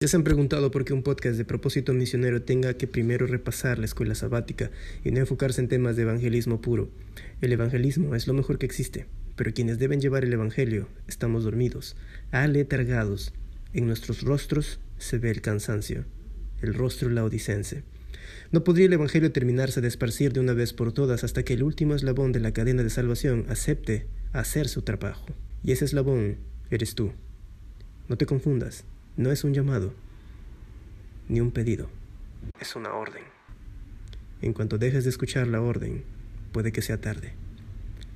Ya se han preguntado por qué un podcast de propósito misionero tenga que primero repasar la escuela sabática y no enfocarse en temas de evangelismo puro. El evangelismo es lo mejor que existe, pero quienes deben llevar el evangelio estamos dormidos, aletargados. En nuestros rostros se ve el cansancio, el rostro laodicense. No podría el evangelio terminarse de esparcir de una vez por todas hasta que el último eslabón de la cadena de salvación acepte hacer su trabajo. Y ese eslabón eres tú. No te confundas. No es un llamado, ni un pedido, es una orden. En cuanto dejes de escuchar la orden, puede que sea tarde.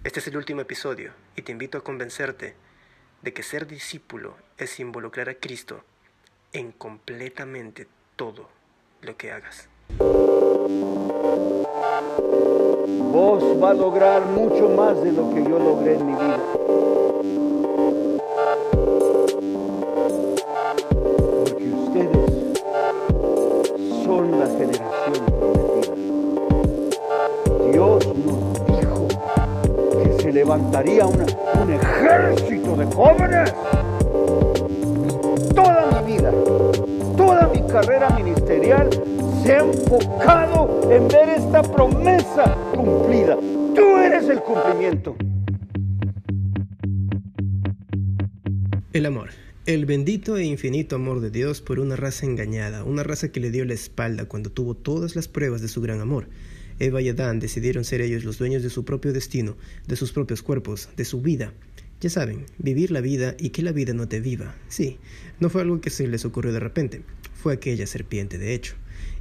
Este es el último episodio y te invito a convencerte de que ser discípulo es involucrar a Cristo en completamente todo lo que hagas. Vos va a lograr mucho más de lo que yo logré en mi vida. Levantaría un ejército de jóvenes. Toda mi vida, toda mi carrera ministerial se ha enfocado en ver esta promesa cumplida. Tú eres el cumplimiento. El amor. El bendito e infinito amor de Dios por una raza engañada, una raza que le dio la espalda cuando tuvo todas las pruebas de su gran amor. Eva y Adán decidieron ser ellos los dueños de su propio destino, de sus propios cuerpos, de su vida. Ya saben, vivir la vida y que la vida no te viva. Sí, no fue algo que se les ocurrió de repente, fue aquella serpiente de hecho,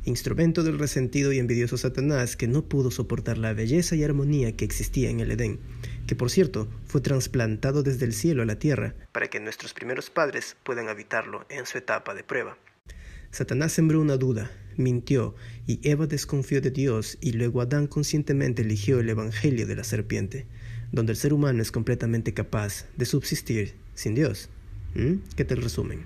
instrumento del resentido y envidioso Satanás que no pudo soportar la belleza y armonía que existía en el Edén, que por cierto fue trasplantado desde el cielo a la tierra para que nuestros primeros padres puedan habitarlo en su etapa de prueba. Satanás sembró una duda, mintió, y Eva desconfió de Dios, y luego Adán conscientemente eligió el Evangelio de la serpiente, donde el ser humano es completamente capaz de subsistir sin Dios. ¿Mm? ¿Qué te resumen?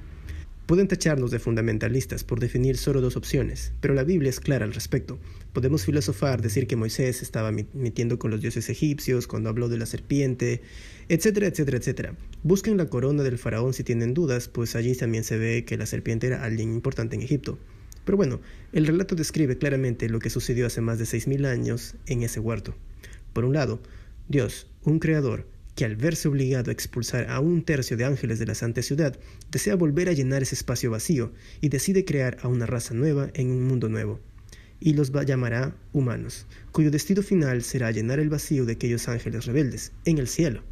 Pueden tacharnos de fundamentalistas por definir solo dos opciones, pero la Biblia es clara al respecto. Podemos filosofar, decir que Moisés estaba metiendo con los dioses egipcios cuando habló de la serpiente, etcétera, etcétera, etcétera. Busquen la corona del faraón si tienen dudas, pues allí también se ve que la serpiente era alguien importante en Egipto. Pero bueno, el relato describe claramente lo que sucedió hace más de 6.000 años en ese huerto. Por un lado, Dios, un creador, que al verse obligado a expulsar a un tercio de ángeles de la santa ciudad, desea volver a llenar ese espacio vacío y decide crear a una raza nueva en un mundo nuevo. Y los llamará humanos, cuyo destino final será llenar el vacío de aquellos ángeles rebeldes en el cielo.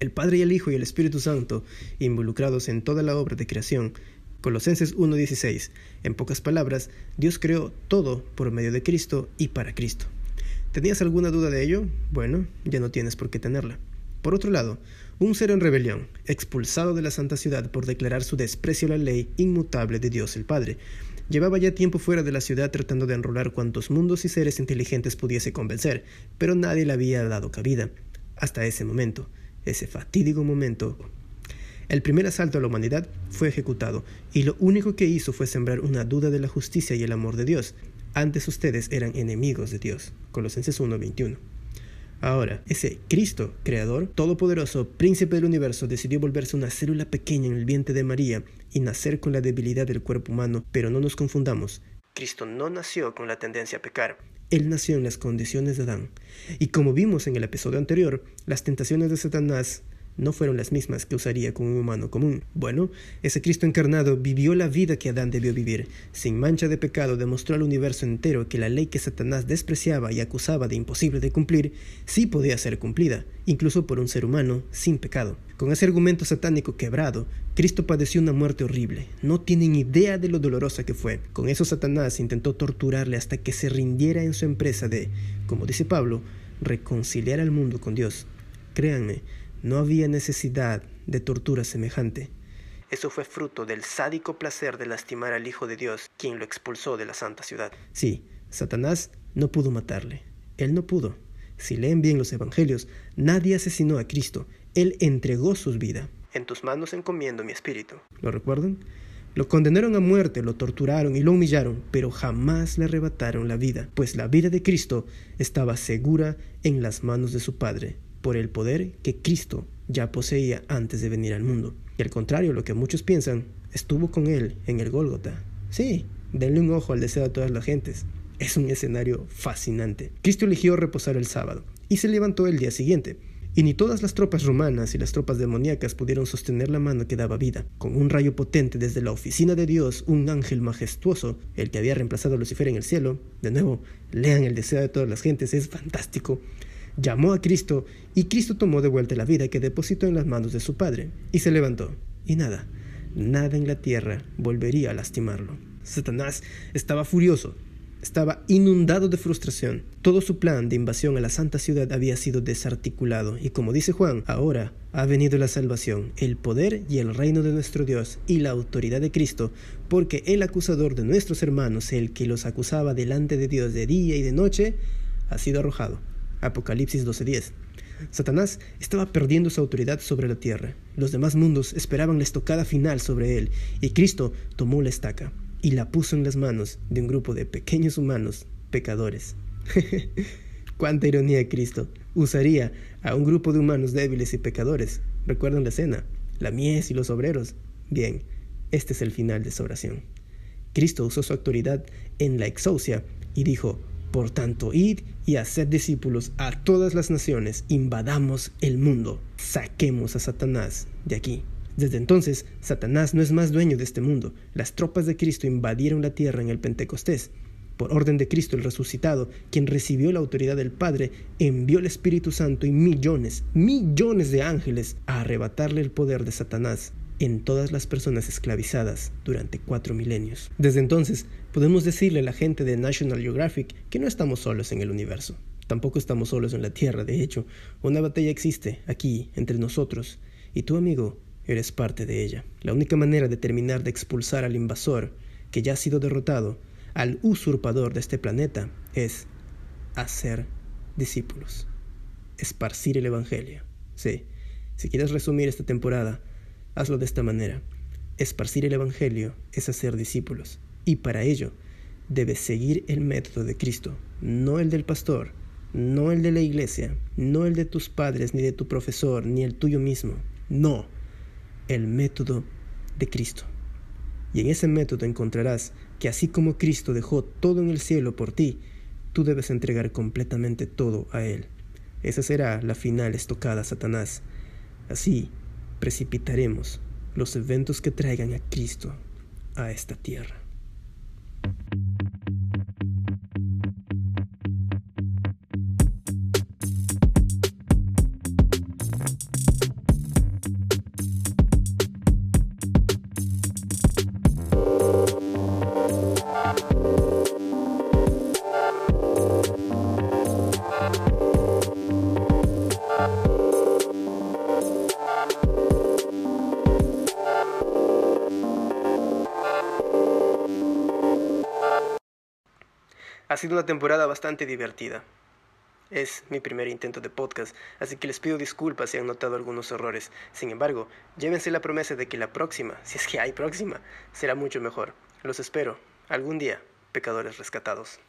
El Padre y el Hijo y el Espíritu Santo, involucrados en toda la obra de creación, Colosenses 1.16. En pocas palabras, Dios creó todo por medio de Cristo y para Cristo. ¿Tenías alguna duda de ello? Bueno, ya no tienes por qué tenerla. Por otro lado, un ser en rebelión, expulsado de la santa ciudad por declarar su desprecio a la ley inmutable de Dios el Padre, llevaba ya tiempo fuera de la ciudad tratando de enrolar cuantos mundos y seres inteligentes pudiese convencer, pero nadie le había dado cabida. Hasta ese momento, ese fatídico momento, el primer asalto a la humanidad fue ejecutado, y lo único que hizo fue sembrar una duda de la justicia y el amor de Dios. Antes ustedes eran enemigos de Dios. Colosenses 1:21. Ahora, ese Cristo, Creador, Todopoderoso, Príncipe del Universo, decidió volverse una célula pequeña en el vientre de María y nacer con la debilidad del cuerpo humano, pero no nos confundamos. Cristo no nació con la tendencia a pecar. Él nació en las condiciones de Adán. Y como vimos en el episodio anterior, las tentaciones de Satanás no fueron las mismas que usaría con un humano común. Bueno, ese Cristo encarnado vivió la vida que Adán debió vivir. Sin mancha de pecado demostró al universo entero que la ley que Satanás despreciaba y acusaba de imposible de cumplir, sí podía ser cumplida, incluso por un ser humano sin pecado. Con ese argumento satánico quebrado, Cristo padeció una muerte horrible. No tienen idea de lo dolorosa que fue. Con eso Satanás intentó torturarle hasta que se rindiera en su empresa de, como dice Pablo, reconciliar al mundo con Dios. Créanme, no había necesidad de tortura semejante. Eso fue fruto del sádico placer de lastimar al Hijo de Dios, quien lo expulsó de la santa ciudad. Sí, Satanás no pudo matarle. Él no pudo. Si leen bien los Evangelios, nadie asesinó a Cristo. Él entregó su vida. En tus manos encomiendo mi espíritu. ¿Lo recuerdan? Lo condenaron a muerte, lo torturaron y lo humillaron, pero jamás le arrebataron la vida, pues la vida de Cristo estaba segura en las manos de su Padre por el poder que Cristo ya poseía antes de venir al mundo. Y al contrario, lo que muchos piensan, estuvo con él en el Gólgota. Sí, denle un ojo al deseo de todas las gentes. Es un escenario fascinante. Cristo eligió reposar el sábado y se levantó el día siguiente. Y ni todas las tropas romanas y las tropas demoníacas pudieron sostener la mano que daba vida. Con un rayo potente desde la oficina de Dios, un ángel majestuoso, el que había reemplazado a Lucifer en el cielo, de nuevo, lean el deseo de todas las gentes, es fantástico, llamó a Cristo y Cristo tomó de vuelta la vida que depositó en las manos de su Padre y se levantó. Y nada, nada en la tierra volvería a lastimarlo. Satanás estaba furioso, estaba inundado de frustración. Todo su plan de invasión a la santa ciudad había sido desarticulado y como dice Juan, ahora ha venido la salvación, el poder y el reino de nuestro Dios y la autoridad de Cristo, porque el acusador de nuestros hermanos, el que los acusaba delante de Dios de día y de noche, ha sido arrojado. Apocalipsis 12:10. Satanás estaba perdiendo su autoridad sobre la tierra. Los demás mundos esperaban la estocada final sobre él, y Cristo tomó la estaca y la puso en las manos de un grupo de pequeños humanos pecadores. Cuánta ironía Cristo. Usaría a un grupo de humanos débiles y pecadores. ¿Recuerdan la escena? La mies y los obreros. Bien, este es el final de su oración. Cristo usó su autoridad en la exousia y dijo, por tanto, id y haced discípulos a todas las naciones, invadamos el mundo, saquemos a Satanás de aquí. Desde entonces, Satanás no es más dueño de este mundo. Las tropas de Cristo invadieron la tierra en el Pentecostés. Por orden de Cristo el resucitado, quien recibió la autoridad del Padre, envió el Espíritu Santo y millones, millones de ángeles a arrebatarle el poder de Satanás en todas las personas esclavizadas durante cuatro milenios. Desde entonces, podemos decirle a la gente de National Geographic que no estamos solos en el universo. Tampoco estamos solos en la Tierra, de hecho, una batalla existe aquí, entre nosotros, y tu amigo, eres parte de ella. La única manera de terminar de expulsar al invasor, que ya ha sido derrotado, al usurpador de este planeta, es hacer discípulos, esparcir el Evangelio. Sí, si quieres resumir esta temporada, Hazlo de esta manera. Esparcir el Evangelio es hacer discípulos. Y para ello debes seguir el método de Cristo, no el del pastor, no el de la iglesia, no el de tus padres, ni de tu profesor, ni el tuyo mismo. No, el método de Cristo. Y en ese método encontrarás que así como Cristo dejó todo en el cielo por ti, tú debes entregar completamente todo a Él. Esa será la final estocada, Satanás. Así precipitaremos los eventos que traigan a Cristo a esta tierra. Sido una temporada bastante divertida. Es mi primer intento de podcast, así que les pido disculpas si han notado algunos errores. Sin embargo, llévense la promesa de que la próxima, si es que hay próxima, será mucho mejor. Los espero, algún día, pecadores rescatados.